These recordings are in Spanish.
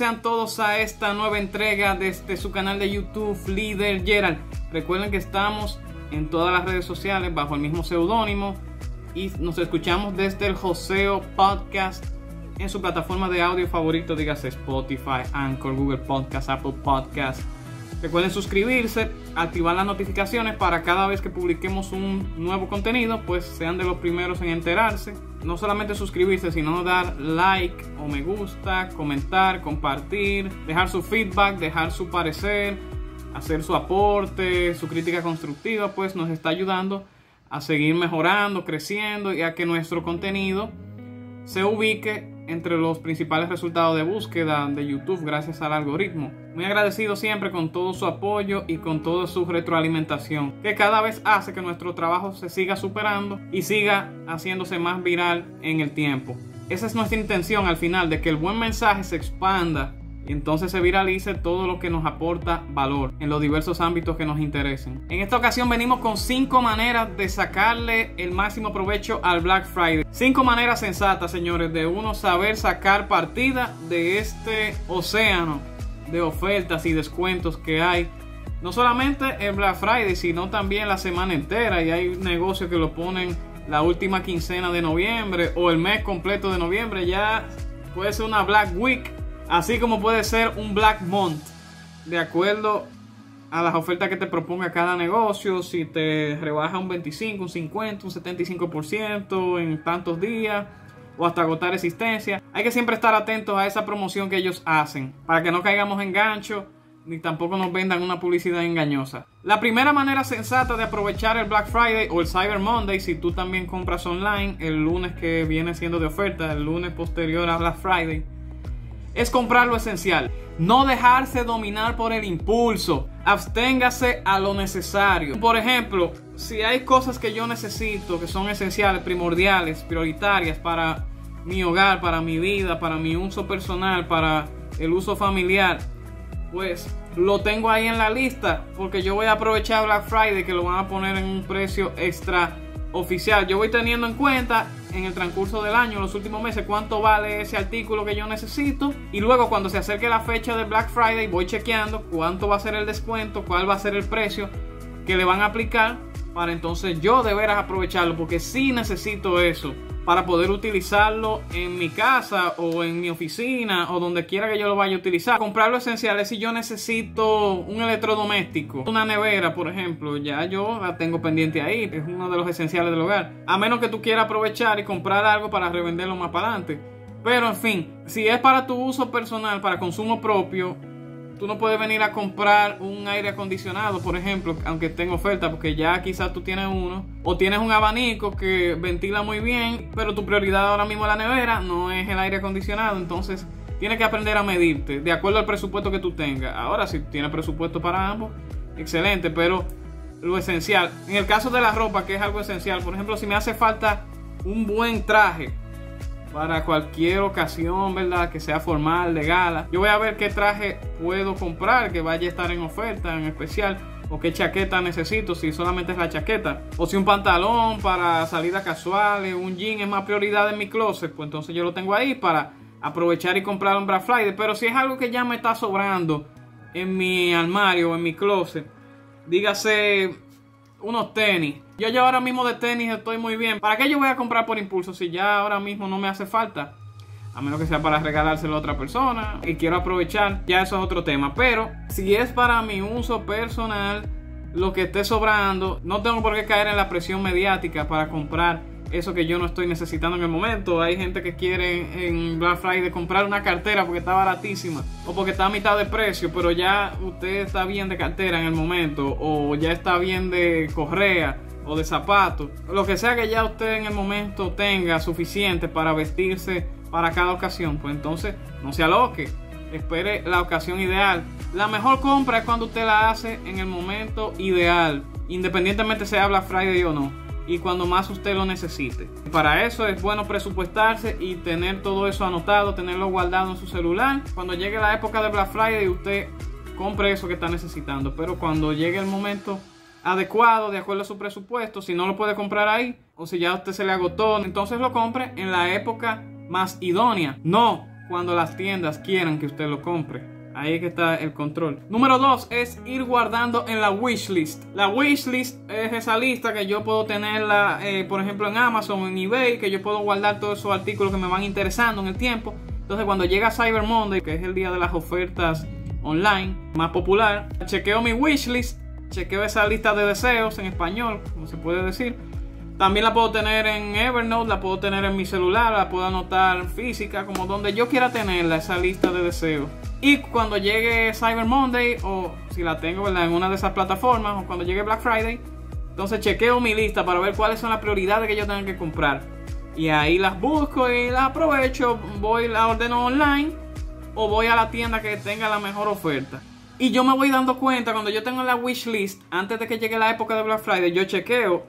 sean todos a esta nueva entrega desde su canal de YouTube Líder Gerald. Recuerden que estamos en todas las redes sociales bajo el mismo seudónimo y nos escuchamos desde el Joseo Podcast en su plataforma de audio favorito, dígase Spotify, Anchor, Google Podcast, Apple Podcast. Recuerden suscribirse, activar las notificaciones para cada vez que publiquemos un nuevo contenido, pues sean de los primeros en enterarse. No solamente suscribirse, sino dar like o me gusta, comentar, compartir, dejar su feedback, dejar su parecer, hacer su aporte, su crítica constructiva, pues nos está ayudando a seguir mejorando, creciendo y a que nuestro contenido se ubique entre los principales resultados de búsqueda de YouTube gracias al algoritmo. Muy agradecido siempre con todo su apoyo y con toda su retroalimentación, que cada vez hace que nuestro trabajo se siga superando y siga haciéndose más viral en el tiempo. Esa es nuestra intención al final, de que el buen mensaje se expanda entonces se viralice todo lo que nos aporta valor en los diversos ámbitos que nos interesen. En esta ocasión venimos con 5 maneras de sacarle el máximo provecho al Black Friday. 5 maneras sensatas, señores, de uno saber sacar partida de este océano de ofertas y descuentos que hay. No solamente el Black Friday, sino también la semana entera. Y hay negocios que lo ponen la última quincena de noviembre o el mes completo de noviembre. Ya puede ser una Black Week Así como puede ser un Black Month, de acuerdo a las ofertas que te proponga cada negocio, si te rebaja un 25, un 50, un 75% en tantos días o hasta agotar existencia. Hay que siempre estar atentos a esa promoción que ellos hacen para que no caigamos en gancho ni tampoco nos vendan una publicidad engañosa. La primera manera sensata de aprovechar el Black Friday o el Cyber Monday, si tú también compras online el lunes que viene siendo de oferta, el lunes posterior a Black Friday, es comprar lo esencial. No dejarse dominar por el impulso. Absténgase a lo necesario. Por ejemplo, si hay cosas que yo necesito, que son esenciales, primordiales, prioritarias para mi hogar, para mi vida, para mi uso personal, para el uso familiar, pues lo tengo ahí en la lista porque yo voy a aprovechar Black Friday que lo van a poner en un precio extra oficial. Yo voy teniendo en cuenta en el transcurso del año, los últimos meses, cuánto vale ese artículo que yo necesito. Y luego cuando se acerque la fecha de Black Friday, voy chequeando cuánto va a ser el descuento, cuál va a ser el precio que le van a aplicar para entonces yo deber aprovecharlo porque sí necesito eso para poder utilizarlo en mi casa o en mi oficina o donde quiera que yo lo vaya a utilizar. Comprar lo esencial es si yo necesito un electrodoméstico, una nevera, por ejemplo, ya yo la tengo pendiente ahí, es uno de los esenciales del hogar. A menos que tú quieras aprovechar y comprar algo para revenderlo más para adelante. Pero en fin, si es para tu uso personal, para consumo propio, tú no puedes venir a comprar un aire acondicionado, por ejemplo, aunque esté en oferta, porque ya quizás tú tienes uno, o tienes un abanico que ventila muy bien, pero tu prioridad ahora mismo es la nevera, no es el aire acondicionado, entonces tienes que aprender a medirte de acuerdo al presupuesto que tú tengas. Ahora, si tienes presupuesto para ambos, excelente, pero lo esencial, en el caso de la ropa, que es algo esencial, por ejemplo, si me hace falta un buen traje, para cualquier ocasión, ¿verdad? Que sea formal, de gala. Yo voy a ver qué traje puedo comprar que vaya a estar en oferta, en especial. O qué chaqueta necesito, si solamente es la chaqueta. O si un pantalón para salidas casuales, un jean es más prioridad en mi closet, pues entonces yo lo tengo ahí para aprovechar y comprar un Black Friday. Pero si es algo que ya me está sobrando en mi armario en mi closet, dígase unos tenis. Yo ya ahora mismo de tenis estoy muy bien. ¿Para qué yo voy a comprar por impulso si ya ahora mismo no me hace falta? A menos que sea para regalárselo a otra persona y quiero aprovechar, ya eso es otro tema. Pero si es para mi uso personal, lo que esté sobrando, no tengo por qué caer en la presión mediática para comprar eso que yo no estoy necesitando en el momento. Hay gente que quiere en Black Friday comprar una cartera porque está baratísima o porque está a mitad de precio, pero ya usted está bien de cartera en el momento o ya está bien de correa o de zapatos. Lo que sea que ya usted en el momento tenga suficiente para vestirse para cada ocasión, pues entonces no se aloque. Espere la ocasión ideal. La mejor compra es cuando usted la hace en el momento ideal, independientemente sea Black Friday o no y cuando más usted lo necesite. Para eso es bueno presupuestarse y tener todo eso anotado, tenerlo guardado en su celular. Cuando llegue la época de Black Friday usted compre eso que está necesitando, pero cuando llegue el momento adecuado de acuerdo a su presupuesto, si no lo puede comprar ahí o si ya usted se le agotó, entonces lo compre en la época más idónea. No cuando las tiendas quieran que usted lo compre. Ahí que está el control. Número 2 es ir guardando en la wishlist. La wishlist es esa lista que yo puedo tenerla, eh, por ejemplo, en Amazon en eBay, que yo puedo guardar todos esos artículos que me van interesando en el tiempo. Entonces, cuando llega Cyber Monday, que es el día de las ofertas online más popular, chequeo mi wishlist, chequeo esa lista de deseos en español, como se puede decir también la puedo tener en Evernote, la puedo tener en mi celular, la puedo anotar física, como donde yo quiera tenerla, esa lista de deseos. Y cuando llegue Cyber Monday, o si la tengo en una de esas plataformas, o cuando llegue Black Friday, entonces chequeo mi lista para ver cuáles son las prioridades que yo tengo que comprar. Y ahí las busco y las aprovecho, voy, la ordeno online, o voy a la tienda que tenga la mejor oferta. Y yo me voy dando cuenta cuando yo tengo la wish list, antes de que llegue la época de Black Friday, yo chequeo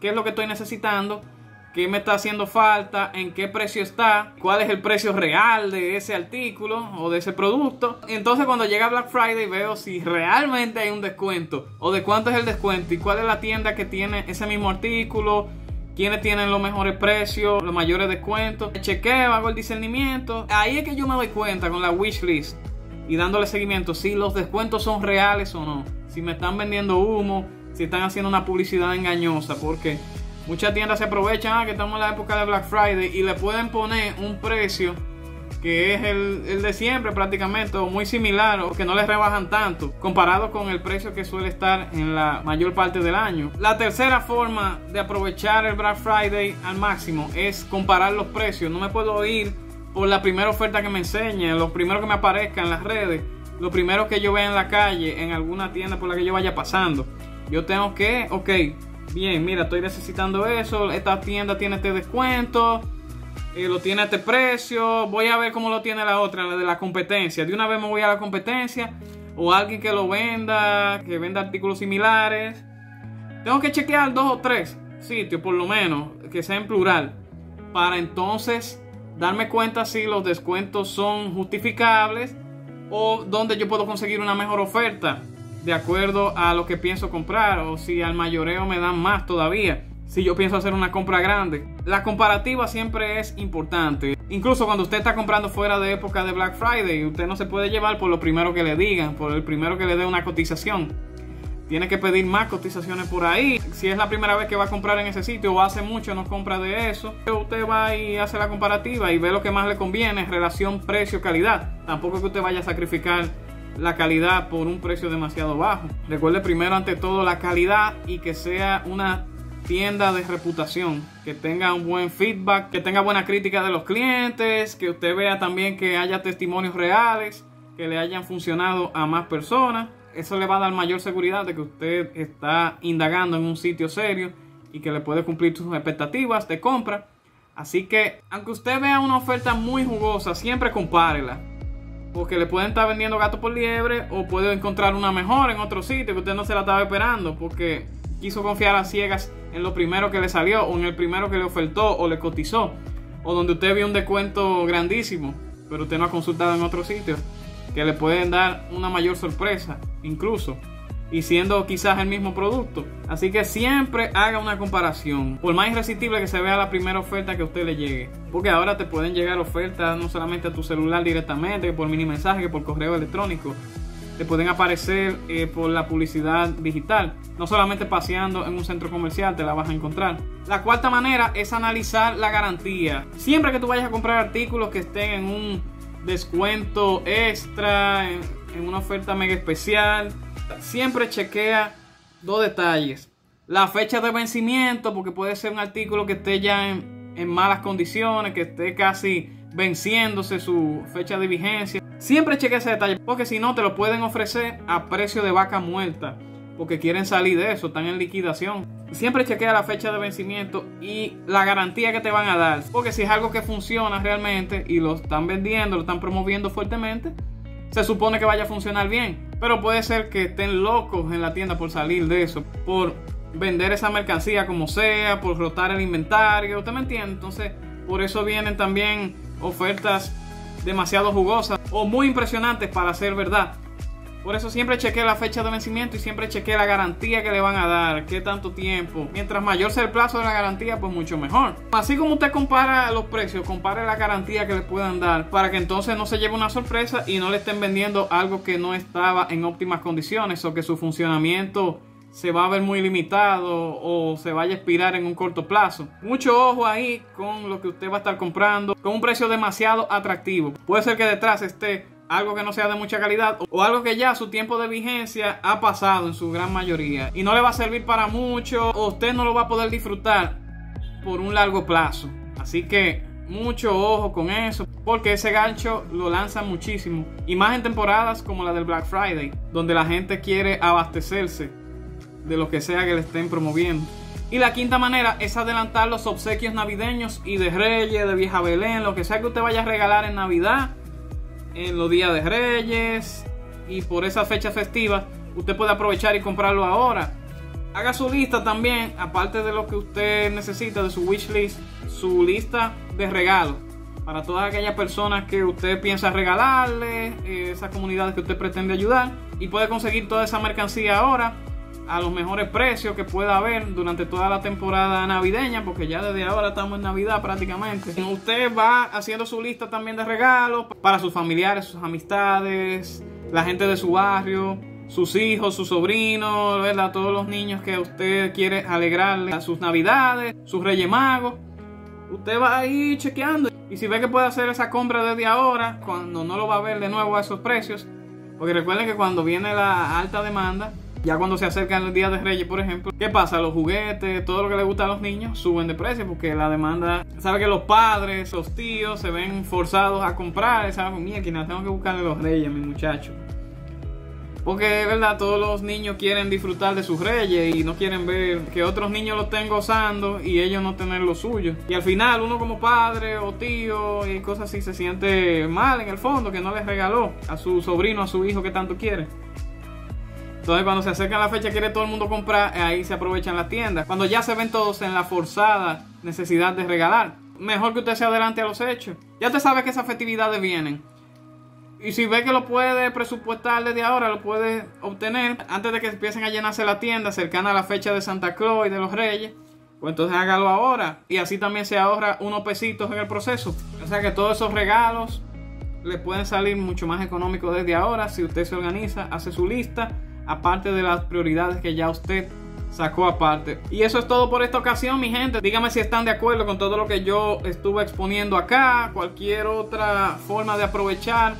qué es lo que estoy necesitando, qué me está haciendo falta, en qué precio está, cuál es el precio real de ese artículo o de ese producto. Entonces cuando llega Black Friday veo si realmente hay un descuento o de cuánto es el descuento y cuál es la tienda que tiene ese mismo artículo, quiénes tienen los mejores precios, los mayores descuentos. Chequeo, hago el discernimiento. Ahí es que yo me doy cuenta con la wish list y dándole seguimiento si los descuentos son reales o no. Si me están vendiendo humo, si están haciendo una publicidad engañosa, porque muchas tiendas se aprovechan ah, que estamos en la época de Black Friday y le pueden poner un precio que es el, de siempre prácticamente o muy similar o que no les rebajan tanto comparado con el precio que suele estar en la mayor parte del año. La tercera forma de aprovechar el Black Friday al máximo es comparar los precios. No me puedo ir por la primera oferta que me enseñe, lo primero que me aparezca en las redes, lo primero que yo vea en la calle, en alguna tienda por la que yo vaya pasando. Yo tengo que, ok, bien, mira, estoy necesitando eso, esta tienda tiene este descuento, lo tiene este precio, voy a ver cómo lo tiene la otra, la de la competencia. De una vez me voy a la competencia o alguien que lo venda, que venda artículos similares. Tengo que chequear dos o tres sitios, por lo menos, que sea en plural, para entonces darme cuenta si los descuentos son justificables o donde yo puedo conseguir una mejor oferta de acuerdo a lo que pienso comprar o si al mayoreo me dan más todavía. Si yo pienso hacer una compra grande. La comparativa siempre es importante. Incluso cuando usted está comprando fuera de época de Black Friday, usted no se puede llevar por lo primero que le digan, por el primero que le dé una cotización. Tiene que pedir más cotizaciones por ahí. Si es la primera vez que va a comprar en ese sitio o hace mucho no compra de eso, usted va y hace la comparativa y ve lo que más le conviene, relación precio-calidad. Tampoco es que usted vaya a sacrificar la calidad por un precio demasiado bajo. Recuerde primero ante todo la calidad y que sea una tienda de reputación, que tenga un buen feedback, que tenga buena crítica de los clientes, que usted vea también que haya testimonios reales, que le hayan funcionado a más personas. Eso le va a dar mayor seguridad de que usted está indagando en un sitio serio y que le puede cumplir sus expectativas de compra. Así que, aunque usted vea una oferta muy jugosa, siempre compárela porque le pueden estar vendiendo gato por liebre o puede encontrar una mejor en otro sitio que usted no se la estaba esperando porque quiso confiar a ciegas en lo primero que le salió o en el primero que le ofertó o le cotizó o donde usted vio un descuento grandísimo pero usted no ha consultado en otro sitio que le pueden dar una mayor sorpresa incluso y siendo quizás el mismo producto. Así que siempre haga una comparación. Por más irresistible que se vea la primera oferta que a usted le llegue. Porque ahora te pueden llegar ofertas no solamente a tu celular directamente, por mini mensaje, que por correo electrónico. Te pueden aparecer eh, por la publicidad digital. No solamente paseando en un centro comercial te la vas a encontrar. La cuarta manera es analizar la garantía. Siempre que tú vayas a comprar artículos que estén en un descuento extra, en una oferta mega especial, siempre chequea dos detalles. La fecha de vencimiento, porque puede ser un artículo que esté ya en, malas condiciones, que esté casi venciéndose su fecha de vigencia. Siempre chequea ese detalle, porque si no te lo pueden ofrecer a precio de vaca muerta, porque quieren salir de eso, están en liquidación. Siempre chequea la fecha de vencimiento y la garantía que te van a dar, porque si es algo que funciona realmente y lo están vendiendo, lo están promoviendo fuertemente, se supone que vaya a funcionar bien. Pero puede ser que estén locos en la tienda por salir de eso, por vender esa mercancía como sea, por rotar el inventario, ¿usted me entiende? Entonces, por eso vienen también ofertas demasiado jugosas o muy impresionantes para ser verdad. Por eso siempre chequee la fecha de vencimiento y siempre chequee la garantía que le van a dar, qué tanto tiempo. Mientras mayor sea el plazo de la garantía, pues mucho mejor. Así como usted compara los precios, compare la garantía que le puedan dar para que entonces no se lleve una sorpresa y no le estén vendiendo algo que no estaba en óptimas condiciones o que su funcionamiento se va a ver muy limitado o se vaya a expirar en un corto plazo. Mucho ojo ahí con lo que usted va a estar comprando con un precio demasiado atractivo. Puede ser que detrás esté algo que no sea de mucha calidad o algo que ya su tiempo de vigencia ha pasado en su gran mayoría y no le va a servir para mucho o usted no lo va a poder disfrutar por un largo plazo. Así que mucho ojo con eso porque ese gancho lo lanza muchísimo y más en temporadas como la del Black Friday donde la gente quiere abastecerse de lo que sea que le estén promoviendo. Y la quinta manera es adelantar los obsequios navideños y de Reyes, de Vieja Belén, lo que sea que usted vaya a regalar en Navidad en los días de Reyes y por esas fechas festivas, usted puede aprovechar y comprarlo ahora. Haga su lista también, aparte de lo que usted necesita de su wish list, su lista de regalos para todas aquellas personas que usted piensa regalarle, eh, esas comunidades que usted pretende ayudar y puede conseguir toda esa mercancía ahora a los mejores precios que pueda haber durante toda la temporada navideña, porque ya desde ahora estamos en Navidad prácticamente. Usted va haciendo su lista también de regalos para sus familiares, sus amistades, la gente de su barrio, sus hijos, sus sobrinos, ¿verdad? Todos los niños que usted quiere alegrarle a sus navidades, sus reyes magos. Usted va ahí chequeando y si ve que puede hacer esa compra desde ahora, cuando no lo va a ver de nuevo a esos precios, porque recuerden que cuando viene la alta demanda, ya cuando se acercan los días de Reyes, por ejemplo, ¿qué pasa? Los juguetes, todo lo que le gusta a los niños suben de precio porque la demanda, sabe que los padres, los tíos se ven forzados a comprar esa mía, tengo que buscarle los Reyes, mi muchacho. Porque es verdad, todos los niños quieren disfrutar de sus reyes y no quieren ver que otros niños lo estén gozando y ellos no tener lo suyo. Y al final uno como padre o tío y cosas así se siente mal en el fondo que no les regaló a su sobrino, a su hijo que tanto quiere. Entonces cuando se acerca la fecha quiere todo el mundo comprar, ahí se aprovechan las tiendas. Cuando ya se ven todos en la forzada necesidad de regalar, mejor que usted se adelante a los hechos. Ya te sabe que esas festividades vienen. Y si ve que lo puede presupuestar desde ahora, lo puede obtener antes de que empiecen a llenarse la tienda cercana a la fecha de Santa Claus y de los Reyes. Pues entonces hágalo ahora. Y así también se ahorra unos pesitos en el proceso. O sea que todos esos regalos le pueden salir mucho más económicos desde ahora si usted se organiza, hace su lista aparte de las prioridades que ya usted sacó aparte. Y eso es todo por esta ocasión, mi gente. Dígame si están de acuerdo con todo lo que yo estuve exponiendo acá, cualquier otra forma de aprovechar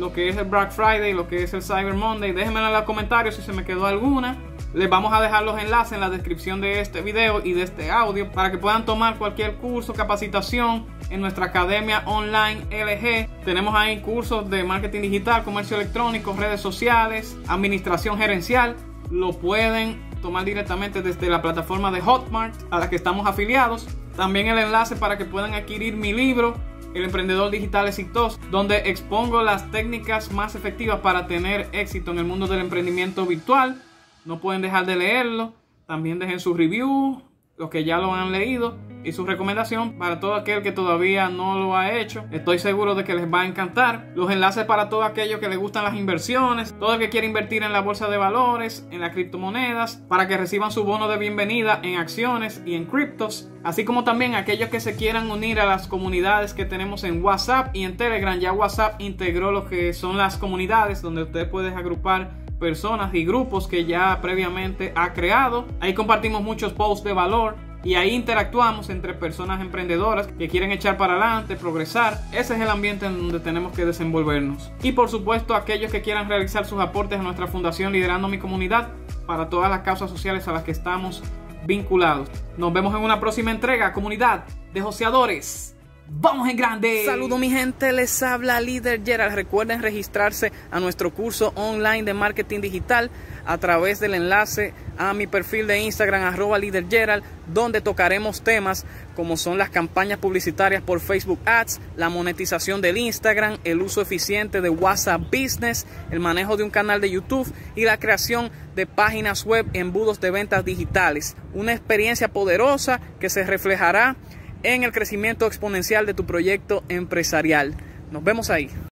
lo que es el Black Friday, lo que es el Cyber Monday. Déjenmelo en los comentarios si se me quedó alguna. Les vamos a dejar los enlaces en la descripción de este video y de este audio para que puedan tomar cualquier curso, capacitación en nuestra academia online LG. Tenemos ahí cursos de marketing digital, comercio electrónico, redes sociales, administración gerencial. Lo pueden tomar directamente desde la plataforma de Hotmart a la que estamos afiliados. También el enlace para que puedan adquirir mi libro, El emprendedor digital exitoso, donde expongo las técnicas más efectivas para tener éxito en el mundo del emprendimiento virtual no pueden dejar de leerlo. También dejen su review, los que ya lo han leído, y su recomendación para todo aquel que todavía no lo ha hecho. Estoy seguro de que les va a encantar. Los enlaces para todo aquello que les gustan las inversiones, todo el que quiere invertir en la bolsa de valores, en las criptomonedas, para que reciban su bono de bienvenida en acciones y en criptos. Así como también aquellos que se quieran unir a las comunidades que tenemos en WhatsApp y en Telegram. Ya WhatsApp integró lo que son las comunidades donde usted puede agrupar personas y grupos que ya previamente ha creado. Ahí compartimos muchos posts de valor y ahí interactuamos entre personas emprendedoras que quieren echar para adelante, progresar. Ese es el ambiente en donde tenemos que desenvolvernos. Y por supuesto aquellos que quieran realizar sus aportes a nuestra fundación Liderando mi Comunidad para todas las causas sociales a las que estamos vinculados. Nos vemos en una próxima entrega, comunidad de joseadores. Vamos en grande. Saludos mi gente, les habla Líder Gerald. Recuerden registrarse a nuestro curso online de marketing digital a través del enlace a mi perfil de Instagram arroba Líder Gerald, donde tocaremos temas como son las campañas publicitarias por Facebook Ads, la monetización del Instagram, el uso eficiente de WhatsApp Business, el manejo de un canal de YouTube y la creación de páginas web, embudos de ventas digitales. Una experiencia poderosa que se reflejará en el crecimiento exponencial de tu proyecto empresarial. Nos vemos ahí.